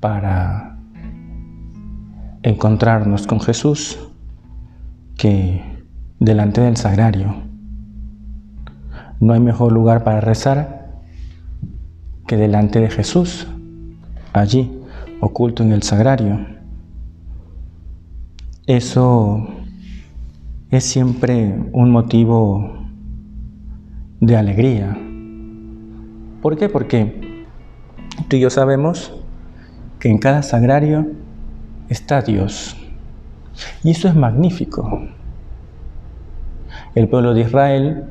para encontrarnos con Jesús que delante del sagrario. No hay mejor lugar para rezar que delante de Jesús, allí, oculto en el sagrario. Eso es siempre un motivo de alegría. ¿Por qué? Porque tú y yo sabemos que en cada sagrario está Dios. Y eso es magnífico. El pueblo de Israel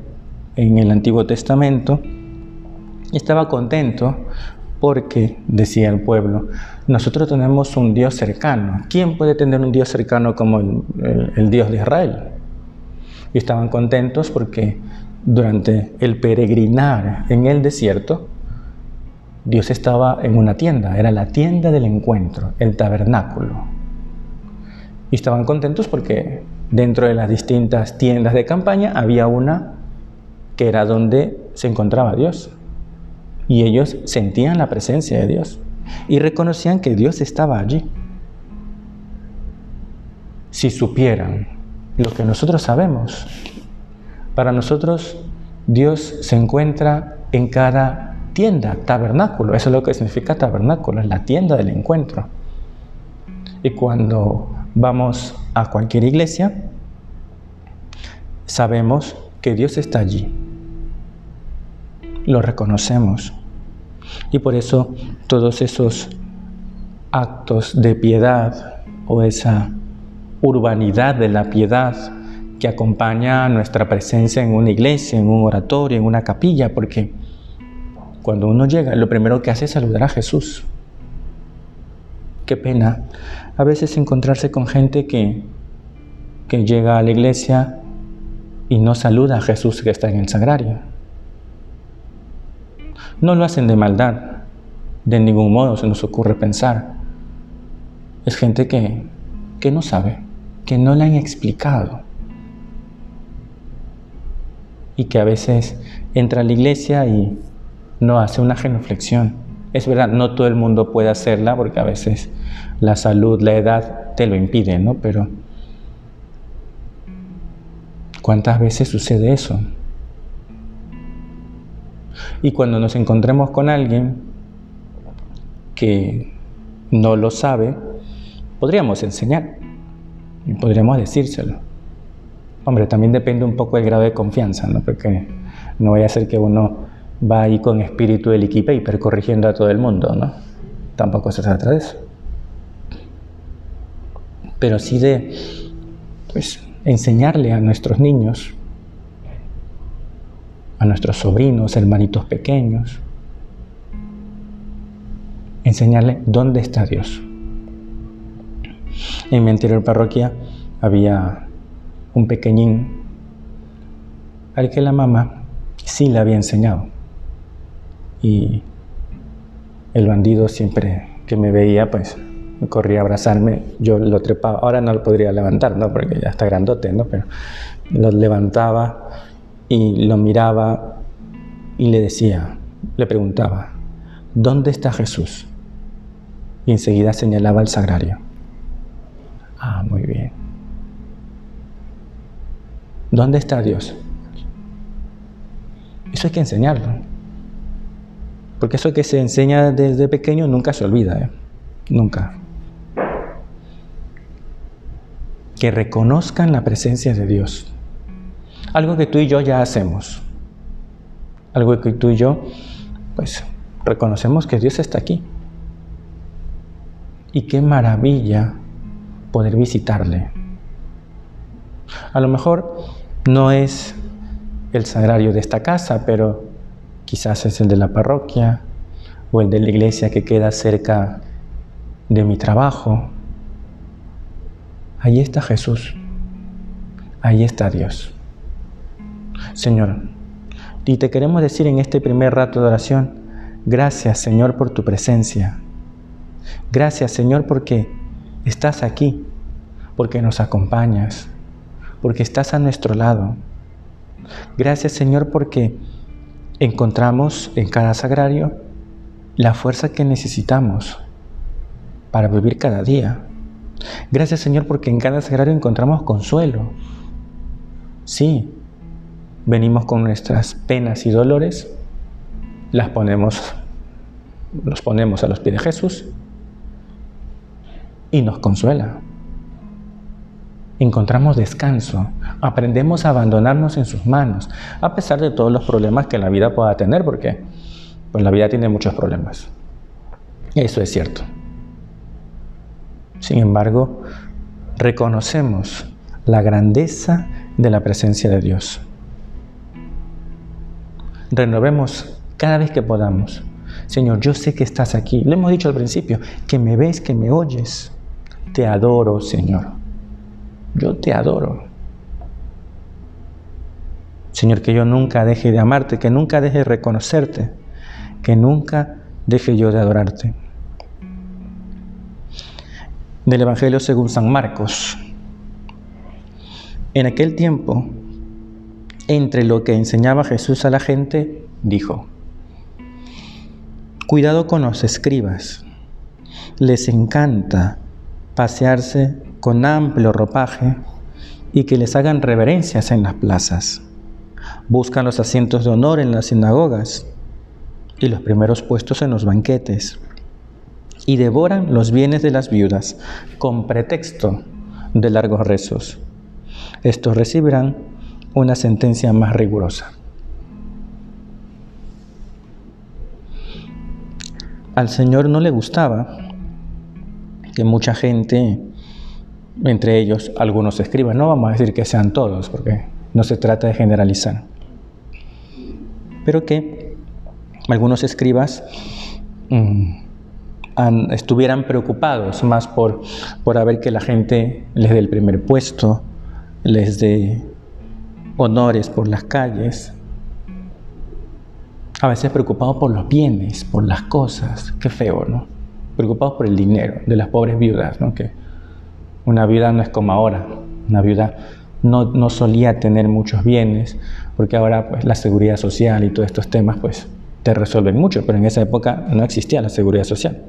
en el Antiguo Testamento estaba contento porque, decía el pueblo, nosotros tenemos un Dios cercano. ¿Quién puede tener un Dios cercano como el, Dios de Israel? Y estaban contentos porque durante el peregrinar en el desierto, Dios estaba en una tienda, era la tienda del encuentro, el tabernáculo. Y estaban contentos porque dentro de las distintas tiendas de campaña había una que era donde se encontraba Dios. Y ellos sentían la presencia de Dios y reconocían que Dios estaba allí. Si supieran lo que nosotros sabemos, para nosotros Dios se encuentra en cada tienda, tabernáculo. Eso es lo que significa tabernáculo, es la tienda del encuentro. Y cuando vamos a cualquier iglesia, sabemos que Dios está allí. Lo reconocemos. Y por eso todos esos actos de piedad o esa urbanidad de la piedad que acompaña nuestra presencia en una iglesia, en un oratorio, en una capilla, porque cuando uno llega, lo primero que hace es saludar a Jesús. Qué pena a veces encontrarse con gente que, que llega a la iglesia y no saluda a Jesús que está en el sagrario. No lo hacen de maldad, de ningún modo se nos ocurre pensar. Es gente que, que no sabe, que no le han explicado. Y que a veces entra a la iglesia y no hace una genuflexión. Es verdad, no todo el mundo puede hacerla porque a veces la salud, la edad te lo impide, ¿no? Pero ¿cuántas veces sucede eso? Y cuando nos encontremos con alguien que no lo sabe, podríamos enseñar y podríamos decírselo. Hombre, también depende un poco del grado de confianza, ¿no? Porque no vaya a ser que uno va ahí con espíritu de liquid corrigiendo a todo el mundo, ¿no? Tampoco se trata de eso. Pero sí de pues, enseñarle a nuestros niños, a nuestros sobrinos, hermanitos pequeños, enseñarle dónde está Dios. En mi anterior parroquia había un pequeñín al que la mamá sí le había enseñado y el bandido siempre que me veía, pues corría a abrazarme, yo lo trepaba, ahora no lo podría levantar, ¿no? Porque ya está grandote, ¿no? Pero lo levantaba y lo miraba y le decía, le preguntaba, ¿dónde está Jesús? Y enseguida señalaba el sagrario. Ah, muy bien. ¿Dónde está Dios? Eso hay que enseñarlo. Porque eso que se enseña desde pequeño nunca se olvida, ¿eh? nunca. Que reconozcan la presencia de Dios. Algo que tú y yo ya hacemos. Algo que tú y yo, pues, reconocemos que Dios está aquí. Y qué maravilla poder visitarle. A lo mejor no es el sagrario de esta casa, pero Quizás es el de la parroquia o el de la iglesia que queda cerca de mi trabajo. Ahí está Jesús. Ahí está Dios. Señor, y te queremos decir en este primer rato de oración, gracias Señor por tu presencia. Gracias Señor porque estás aquí, porque nos acompañas, porque estás a nuestro lado. Gracias Señor porque encontramos en cada sagrario la fuerza que necesitamos para vivir cada día. Gracias Señor porque en cada sagrario encontramos consuelo. Sí, venimos con nuestras penas y dolores, las ponemos, los ponemos a los pies de Jesús y nos consuela. Encontramos descanso, aprendemos a abandonarnos en sus manos, a pesar de todos los problemas que la vida pueda tener, porque pues la vida tiene muchos problemas. Eso es cierto. Sin embargo, reconocemos la grandeza de la presencia de Dios. Renovemos cada vez que podamos. Señor, yo sé que estás aquí. Le hemos dicho al principio, que me ves, que me oyes. Te adoro, Señor. Yo te adoro. Señor, que yo nunca deje de amarte, que nunca deje de reconocerte, que nunca deje yo de adorarte. Del Evangelio según San Marcos. En aquel tiempo, entre lo que enseñaba Jesús a la gente, dijo, Cuidado con los escribas. Les encanta pasearse con amplio ropaje y que les hagan reverencias en las plazas. Buscan los asientos de honor en las sinagogas y los primeros puestos en los banquetes. Y devoran los bienes de las viudas con pretexto de largos rezos. Estos recibirán una sentencia más rigurosa. Al Señor no le gustaba que mucha gente, entre ellos algunos escriban, no vamos a decir que sean todos, porque no se trata de generalizar, pero que algunos escribas mm, estuvieran preocupados más por, por ver que la gente les dé el primer puesto, les dé honores por las calles, a veces preocupados por los bienes, por las cosas, qué feo, ¿no? Preocupados por el dinero de las pobres viudas, ¿no? Que una viuda no es como ahora, una viuda no, no solía tener muchos bienes, porque ahora pues la seguridad social y todos estos temas pues te resuelven mucho, pero en esa época no existía la seguridad social.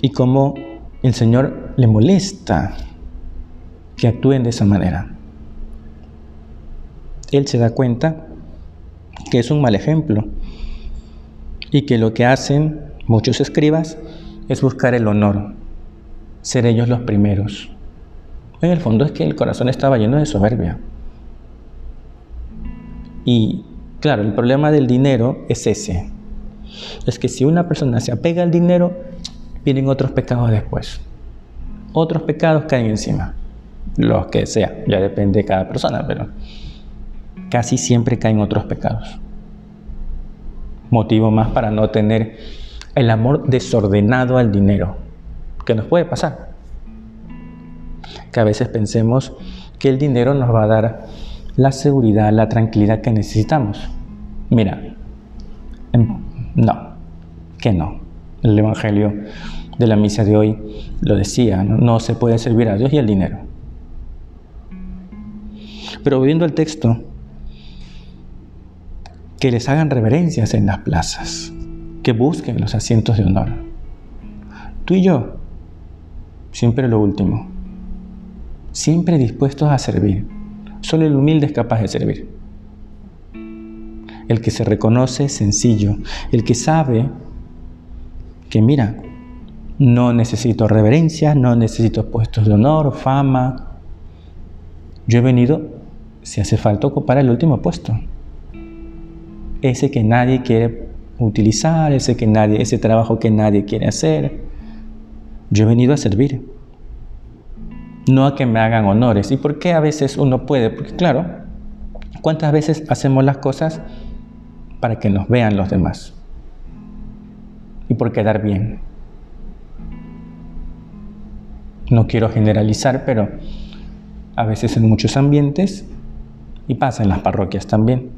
Y como el Señor le molesta que actúen de esa manera. Él se da cuenta que es un mal ejemplo y que lo que hacen muchos escribas es buscar el honor, ser ellos los primeros. En el fondo es que el corazón estaba lleno de soberbia. Y claro, el problema del dinero es ese. Es que si una persona se apega al dinero, vienen otros pecados después. Otros pecados caen encima los que sea, ya depende de cada persona, pero casi siempre caen otros pecados. Motivo más para no tener el amor desordenado al dinero, que nos puede pasar. Que a veces pensemos que el dinero nos va a dar la seguridad, la tranquilidad que necesitamos. Mira, em, no, que no. El Evangelio de la misa de hoy lo decía, no, no se puede servir a Dios y al dinero. Pero viendo el texto, que les hagan reverencias en las plazas, que busquen los asientos de honor. Tú y yo, siempre lo último, siempre dispuestos a servir. Solo el humilde es capaz de servir. El que se reconoce sencillo, el que sabe que mira, no necesito reverencia, no necesito puestos de honor, fama. Yo he venido si hace falta ocupar el último puesto. Ese que nadie quiere utilizar, ese, que nadie, ese trabajo que nadie quiere hacer. Yo he venido a servir, no a que me hagan honores. ¿Y por qué a veces uno puede? Porque claro, ¿cuántas veces hacemos las cosas para que nos vean los demás? y por quedar bien. No quiero generalizar, pero a veces en muchos ambientes, y pasa en las parroquias también,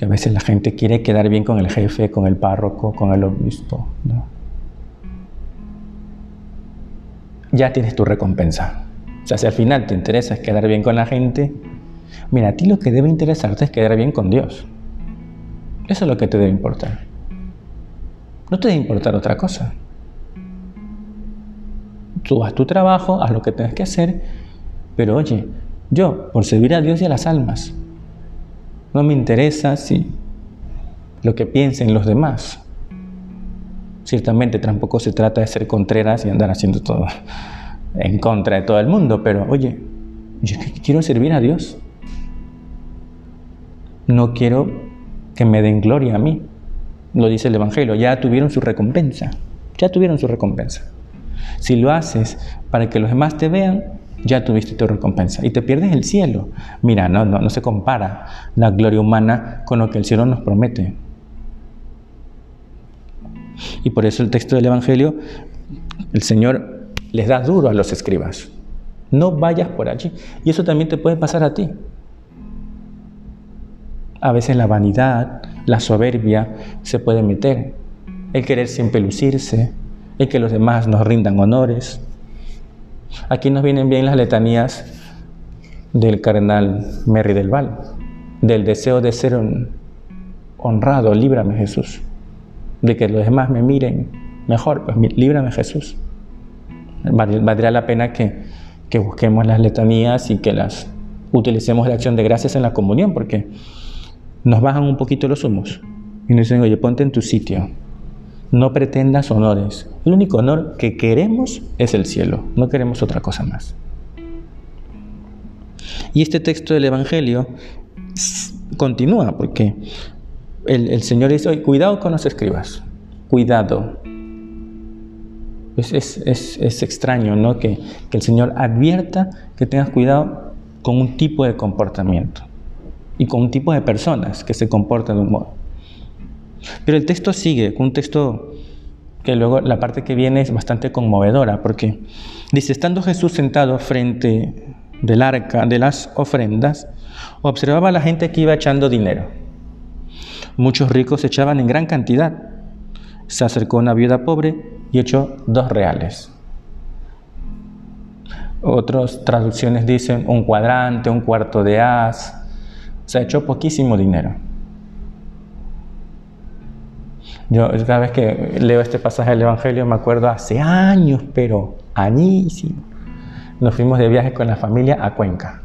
que a veces la gente quiere quedar bien con el jefe, con el párroco, con el obispo. Ya tienes tu recompensa. O sea, si al final te interesa quedar bien con la gente, mira, a ti lo que debe interesarte es quedar bien con Dios. Eso es lo que te debe importar. No te debe importar otra cosa. Tú haz tu trabajo, haz lo que tengas que hacer, pero oye, yo, por servir a Dios y a las almas, no me interesa si lo que piensen los demás. Ciertamente tampoco se trata de ser contreras y andar haciendo todo en contra de todo el mundo, pero oye, yo quiero servir a Dios. No quiero que me den gloria a mí. Lo dice el Evangelio, ya tuvieron su recompensa. Ya tuvieron su recompensa. Si lo haces para que los demás te vean, ya tuviste tu recompensa y te pierdes el cielo. Mira, no, no, no se compara la gloria humana con lo que el cielo nos promete. Y por eso el texto del Evangelio, el Señor les da duro a los escribas. No vayas por allí. Y eso también te puede pasar a ti. A veces la vanidad, la soberbia se puede meter. El querer siempre lucirse, el que los demás nos rindan honores. Aquí nos vienen bien las letanías del cardenal Merry del Val, del deseo de ser honrado, líbrame Jesús, de que los demás me miren mejor, pues líbrame Jesús. Valdría la pena que, que busquemos las letanías y que las utilicemos de acción de gracias en la comunión, porque nos bajan un poquito los humos. Y nos dicen, oye, ponte en tu sitio, no pretendas honores. El único honor que queremos es el cielo, no queremos otra cosa más. Y este texto del Evangelio continúa porque el, Señor dice, cuidado con los escribas, cuidado. Es, extraño ¿no? que, que el Señor advierta que tengas cuidado con un tipo de comportamiento y con un tipo de personas que se comportan de un modo. Pero el texto sigue, un texto que luego la parte que viene es bastante conmovedora, porque dice, estando Jesús sentado frente del arca de las ofrendas, observaba a la gente que iba echando dinero. Muchos ricos echaban en gran cantidad. Se acercó una viuda pobre y echó dos reales. Otras traducciones dicen un cuadrante, un cuarto de as. Se echó poquísimo dinero. Yo cada vez que leo este pasaje del Evangelio me acuerdo hace años, pero añísimo. Nos fuimos de viaje con la familia a Cuenca.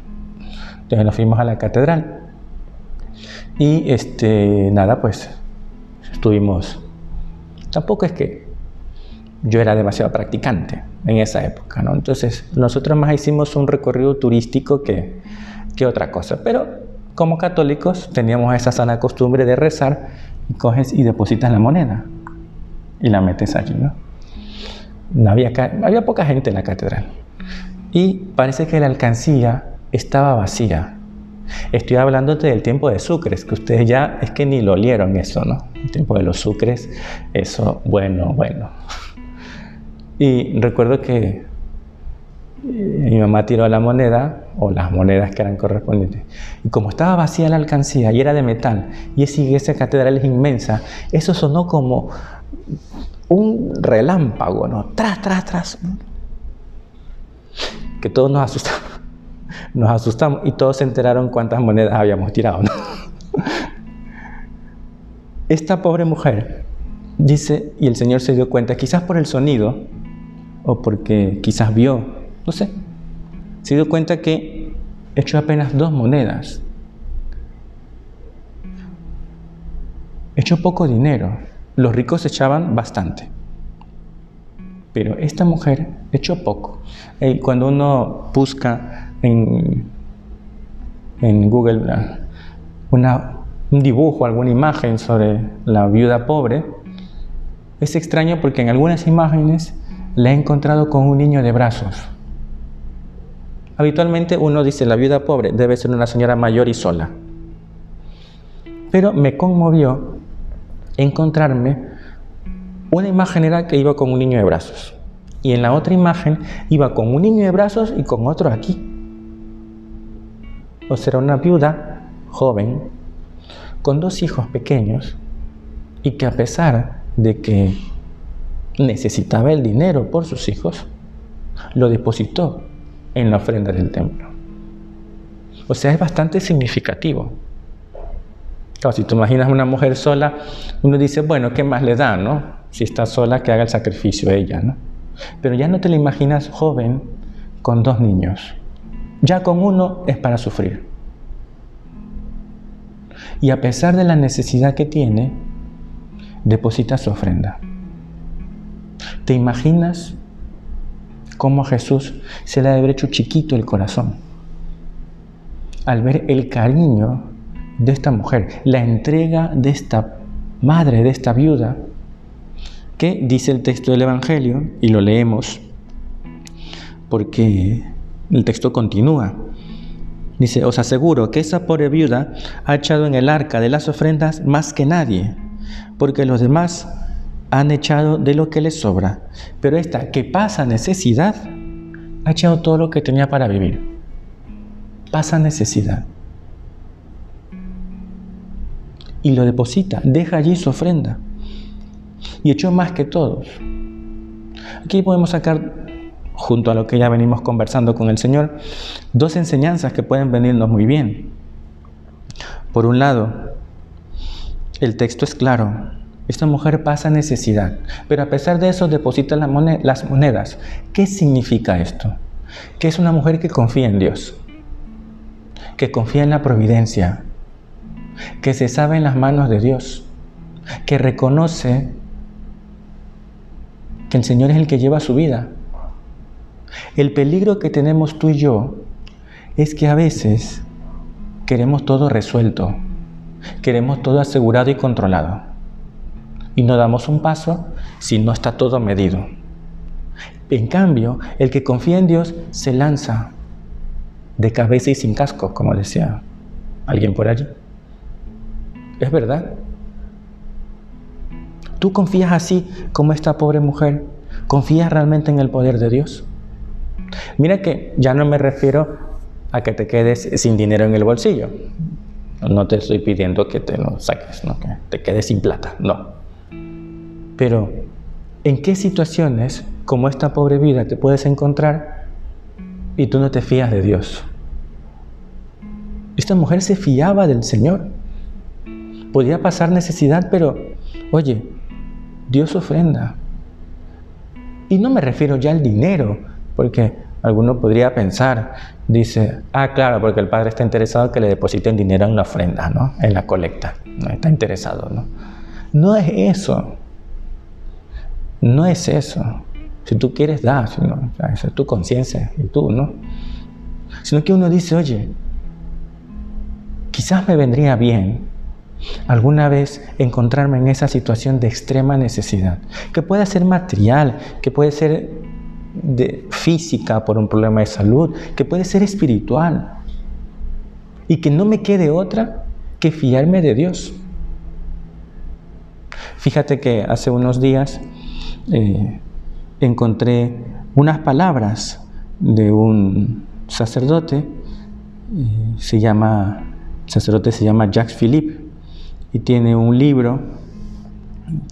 Entonces nos fuimos a la catedral. Y este, nada, pues estuvimos. Tampoco es que yo era demasiado practicante en esa época, ¿no? Entonces nosotros más hicimos un recorrido turístico que, que otra cosa. Pero como católicos teníamos esa sana costumbre de rezar y coges y depositas la moneda y la metes allí, ¿no? había, poca gente en la catedral y parece que la alcancía estaba vacía. Estoy hablándote del tiempo de Sucres, que ustedes ya es que ni lo olieron eso, ¿no? El tiempo de los Sucres, eso, bueno, bueno. Y recuerdo que mi mamá tiró la moneda, o las monedas que eran correspondientes. Y como estaba vacía la alcancía y era de metal, y esa iglesia catedral es inmensa, eso sonó como un relámpago, ¿no? Tras, tras, tras. Que todos nos asustamos. Nos asustamos y todos se enteraron cuántas monedas habíamos tirado. Esta pobre mujer dice, y el Señor se dio cuenta, quizás por el sonido, o porque quizás vio no sé. Se dio cuenta que echó apenas dos monedas. Echó poco dinero. Los ricos echaban bastante. Pero esta mujer echó poco. Y cuando uno busca en, en Google una, un dibujo, alguna imagen sobre la viuda pobre, es extraño porque en algunas imágenes la he encontrado con un niño de brazos. Habitualmente uno dice la viuda pobre debe ser una señora mayor y sola. Pero me conmovió encontrarme Una imagen era que iba con un niño de brazos. Y en la otra imagen iba con un niño de brazos y con otro aquí. O sea, una viuda joven con dos hijos pequeños y que a pesar de que necesitaba el dinero por sus hijos, lo depositó en la ofrenda del templo. O sea, es bastante significativo. si tú imaginas una mujer sola, uno dice, bueno, ¿qué más le da, no? Si está sola, que haga el sacrificio ella, ¿no? Pero ya no te la imaginas joven con dos niños. Ya con uno es para sufrir. Y a pesar de la necesidad que tiene, deposita su ofrenda. ¿Te imaginas cómo a Jesús se le ha hecho chiquito el corazón? Al ver el cariño de esta mujer, la entrega de esta madre, de esta viuda, que dice el texto del Evangelio, y lo leemos porque el texto continúa. Dice, os aseguro que esa pobre viuda ha echado en el arca de las ofrendas más que nadie, porque los demás han echado de lo que les sobra, pero esta que pasa necesidad, ha echado todo lo que tenía para vivir. Pasa necesidad. Y lo deposita, deja allí su ofrenda y echó más que todos. Aquí podemos sacar, junto a lo que ya venimos conversando con el Señor, dos enseñanzas que pueden venirnos muy bien. Por un lado, el texto es claro. Esta mujer pasa necesidad, pero a pesar de eso deposita las monedas. ¿Qué significa esto? Que es una mujer que confía en Dios, que confía en la providencia, que se sabe en las manos de Dios, que reconoce que el Señor es el que lleva su vida. El peligro que tenemos tú y yo es que a veces queremos todo resuelto, queremos todo asegurado y controlado. Y no damos un paso si no está todo medido. En cambio, el que confía en Dios se lanza de cabeza y sin casco, como decía alguien por allí. Es verdad. ¿Tú confías así como esta pobre mujer? ¿Confías realmente en el poder de Dios? Mira que ya no me refiero a que te quedes sin dinero en el bolsillo. No te estoy pidiendo que te lo saques, ¿no? que te quedes sin plata, no. Pero, ¿en qué situaciones como esta pobre vida te puedes encontrar y tú no te fías de Dios? Esta mujer se fiaba del Señor. Podía pasar necesidad, pero, oye, Dios ofrenda. Y no me refiero ya al dinero, porque alguno podría pensar, dice, ah, claro, porque el padre está interesado que le depositen dinero en la ofrenda, ¿no? En la colecta. Está interesado, ¿no? No es eso. No es eso. Si tú quieres, da. ¿no? Esa es tu conciencia y tú, ¿no? Sino que uno dice, oye, quizás me vendría bien alguna vez encontrarme en esa situación de extrema necesidad, que puede ser material, que puede ser de física por un problema de salud, que puede ser espiritual, y que no me quede otra que fiarme de Dios. Fíjate que hace unos días eh, encontré unas palabras de un sacerdote, eh, se llama, el sacerdote se llama Jacques Philippe, y tiene un libro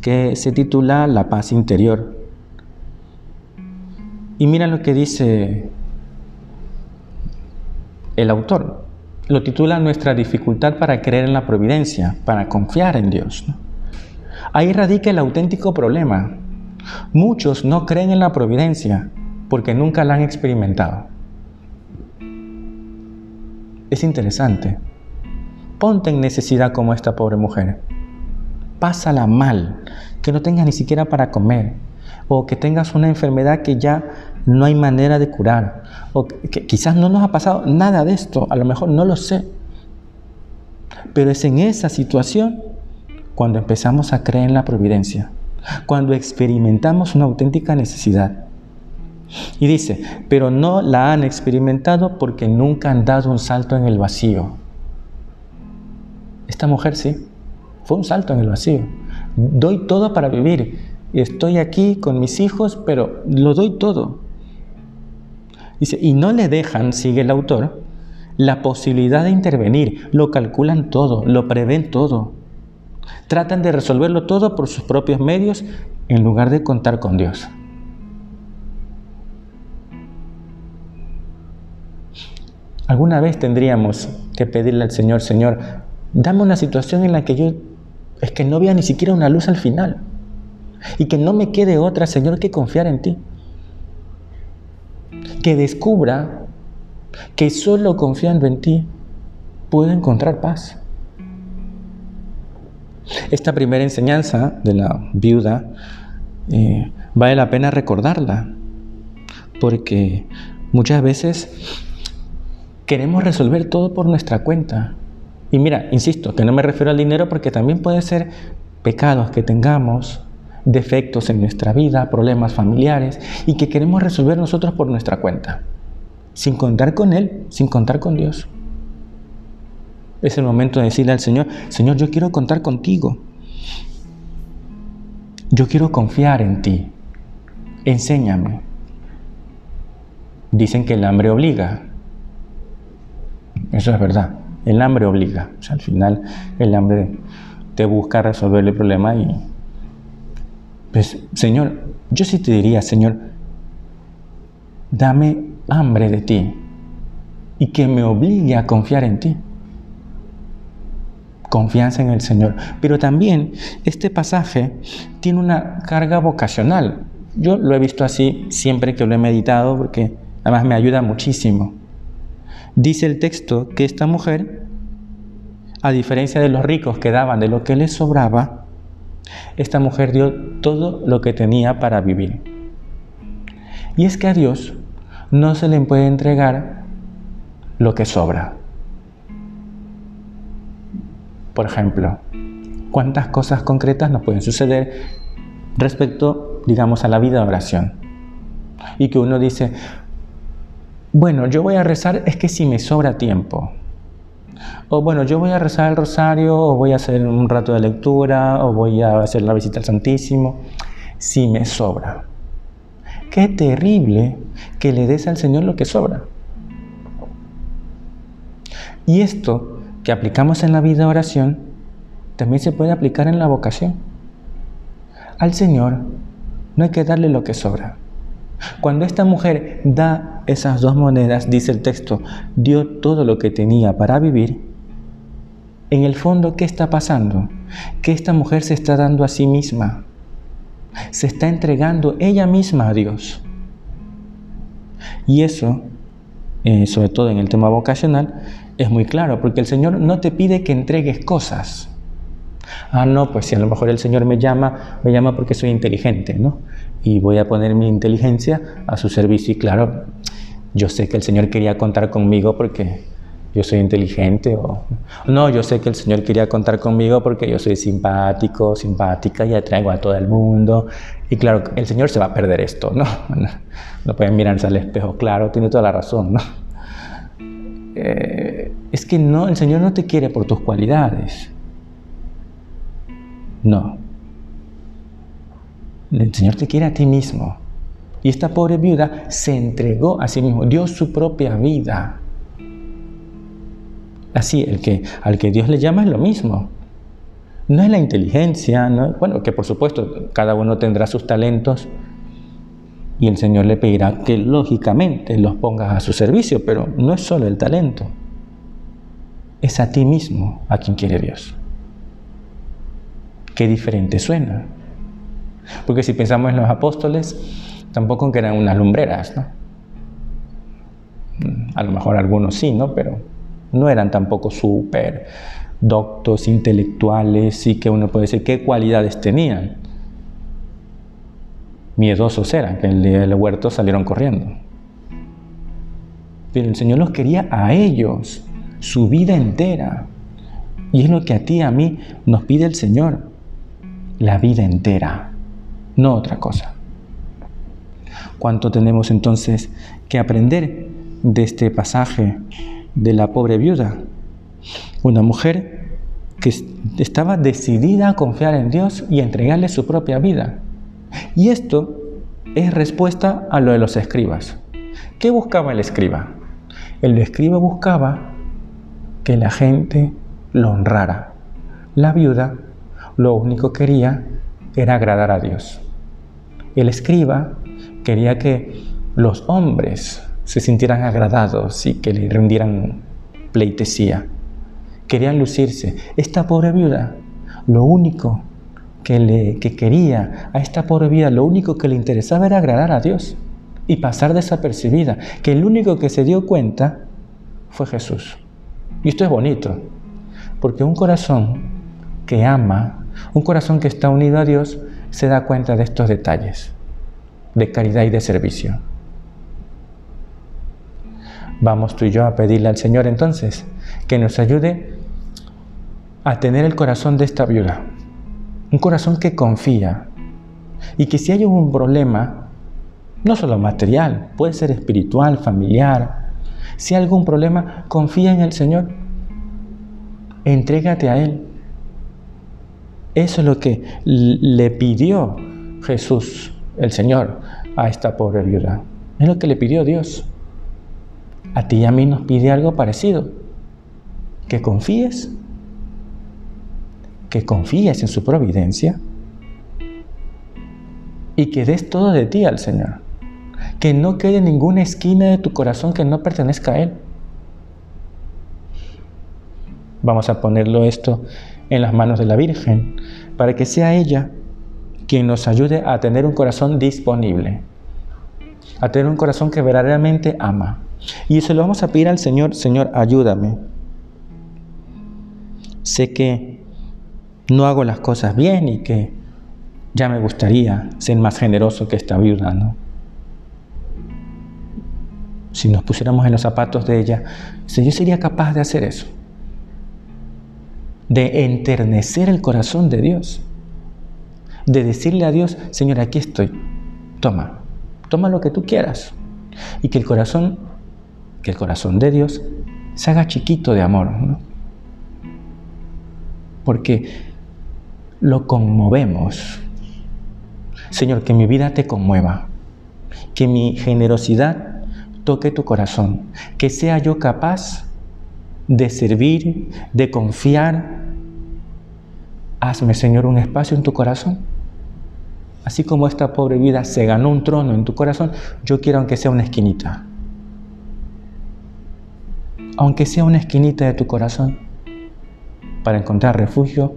que se titula La paz interior. Y mira lo que dice el autor. Lo titula Nuestra dificultad para creer en la providencia, para confiar en Dios. Ahí radica el auténtico problema. Muchos no creen en la providencia porque nunca la han experimentado. Es interesante. Ponte en necesidad como esta pobre mujer. Pásala mal, que no tengas ni siquiera para comer, o que tengas una enfermedad que ya no hay manera de curar, o que quizás no nos ha pasado nada de esto, a lo mejor no lo sé. Pero es en esa situación cuando empezamos a creer en la providencia, cuando experimentamos una auténtica necesidad. Y dice, pero no la han experimentado porque nunca han dado un salto en el vacío. Esta mujer sí, fue un salto en el vacío. Doy todo para vivir, estoy aquí con mis hijos, pero lo doy todo. Dice, y no le dejan, sigue el autor, la posibilidad de intervenir, lo calculan todo, lo prevén todo. Tratan de resolverlo todo por sus propios medios en lugar de contar con Dios. Alguna vez tendríamos que pedirle al Señor, Señor, dame una situación en la que yo es que no vea ni siquiera una luz al final y que no me quede otra, Señor, que confiar en ti. Que descubra que solo confiando en ti puedo encontrar paz. Esta primera enseñanza de la viuda eh, vale la pena recordarla, porque muchas veces queremos resolver todo por nuestra cuenta. Y mira, insisto, que no me refiero al dinero porque también puede ser pecados que tengamos, defectos en nuestra vida, problemas familiares y que queremos resolver nosotros por nuestra cuenta, sin contar con Él, sin contar con Dios. Es el momento de decirle al Señor, Señor, yo quiero contar contigo. Yo quiero confiar en ti. Enséñame. Dicen que el hambre obliga. Eso es verdad. El hambre obliga. Al final el hambre te busca resolver el problema y... Pues, Señor, yo sí te diría, Señor, dame hambre de ti y que me obligue a confiar en ti. Confianza en el Señor. Pero también este pasaje tiene una carga vocacional. Yo lo he visto así siempre que lo he meditado porque además me ayuda muchísimo. Dice el texto que esta mujer, a diferencia de los ricos que daban de lo que les sobraba, esta mujer dio todo lo que tenía para vivir. Y es que a Dios no se le puede entregar lo que sobra. Por ejemplo, ¿cuántas cosas concretas nos pueden suceder respecto, digamos, a la vida de oración? Y que uno dice, bueno, yo voy a rezar es que si me sobra tiempo. O bueno, yo voy a rezar el rosario, o voy a hacer un rato de lectura, o voy a hacer la visita al Santísimo, si me sobra. Qué terrible que le des al Señor lo que sobra. Y esto que aplicamos en la vida de oración, también se puede aplicar en la vocación. Al Señor no hay que darle lo que sobra. Cuando esta mujer da esas dos monedas, dice el texto, dio todo lo que tenía para vivir, en el fondo, ¿qué está pasando? Que esta mujer se está dando a sí misma, se está entregando ella misma a Dios. Y eso, eh, sobre todo en el tema vocacional, es muy claro, porque el Señor no te pide que entregues cosas. Ah, no, pues si a lo mejor el Señor me llama, me llama porque soy inteligente, ¿no? y voy a poner mi inteligencia a su servicio. Y claro, yo sé que el Señor quería contar conmigo porque yo soy inteligente o no, yo sé que el Señor quería contar conmigo porque yo soy simpático, simpática y atraigo a todo el mundo. Y claro, el Señor se va a perder esto, ¿no? No pueden mirarse al espejo, claro, tiene toda la razón, ¿no? Eh, es que no, el Señor no te quiere por tus cualidades. No, el Señor te quiere a ti mismo. Y esta pobre viuda se entregó a sí mismo, dio su propia vida. Así, el que, al que Dios le llama es lo mismo. No es la inteligencia, bueno, que por supuesto cada uno tendrá sus talentos y el Señor le pedirá que lógicamente los pongas a su servicio, pero no es solo el talento, es a ti mismo a quien quiere Dios. Qué diferente suena. Porque si pensamos en los apóstoles, tampoco que eran unas lumbreras, ¿no? A lo mejor algunos sí, ¿no? Pero no eran tampoco súper doctos, intelectuales, y que uno puede decir qué cualidades tenían. Miedosos eran, que el día del huerto salieron corriendo. Pero el Señor los quería a ellos, su vida entera. Y es lo que a ti a mí nos pide el Señor, la vida entera no otra cosa. ¿Cuánto tenemos entonces que aprender de este pasaje de la pobre viuda? Una mujer que estaba decidida a confiar en Dios y entregarle su propia vida. Y esto es respuesta a lo de los escribas. ¿Qué buscaba el escriba? El escriba buscaba que la gente lo honrara. La viuda lo único que quería era agradar a Dios. El escriba quería que los hombres se sintieran agradados y que le rindieran pleitesía. Querían lucirse. Esta pobre viuda, lo único que, le, que quería a esta pobre viuda, lo único que le interesaba era agradar a Dios y pasar desapercibida, que el único que se dio cuenta fue Jesús. Y esto es bonito, porque un corazón que ama, un corazón que está unido a Dios, se da cuenta de estos detalles de caridad y de servicio. Vamos tú y yo a pedirle al Señor entonces que nos ayude a tener el corazón de esta viuda, un corazón que confía y que si hay un problema, no solo material, puede ser espiritual, familiar, si hay algún problema, confía en el Señor, entrégate a Él. Eso es lo que le pidió Jesús, el Señor, a esta pobre viuda. Es lo que le pidió Dios. A ti y a mí nos pide algo parecido. Que confíes. Que confíes en su providencia. Y que des todo de ti al Señor. Que no quede ninguna esquina de tu corazón que no pertenezca a Él. Vamos a ponerlo esto en las manos de la Virgen para que sea ella quien nos ayude a tener un corazón disponible, a tener un corazón que verdaderamente ama. Y se lo vamos a pedir al Señor, Señor, ayúdame. Sé que no hago las cosas bien y que ya me gustaría ser más generoso que esta viuda, ¿no? Si nos pusiéramos en los zapatos de ella, yo sería capaz de hacer eso, de enternecer el corazón de Dios de decirle a Dios, Señor, aquí estoy, toma, toma lo que tú quieras. Y que el corazón, que el corazón de Dios se haga chiquito de amor, Porque lo conmovemos. Señor, que mi vida te conmueva, que mi generosidad toque tu corazón, que sea yo capaz de servir, de confiar. Hazme, Señor, un espacio en tu corazón Así como esta pobre vida se ganó un trono en tu corazón, yo quiero aunque sea una esquinita. Aunque sea una esquinita de tu corazón, para encontrar refugio,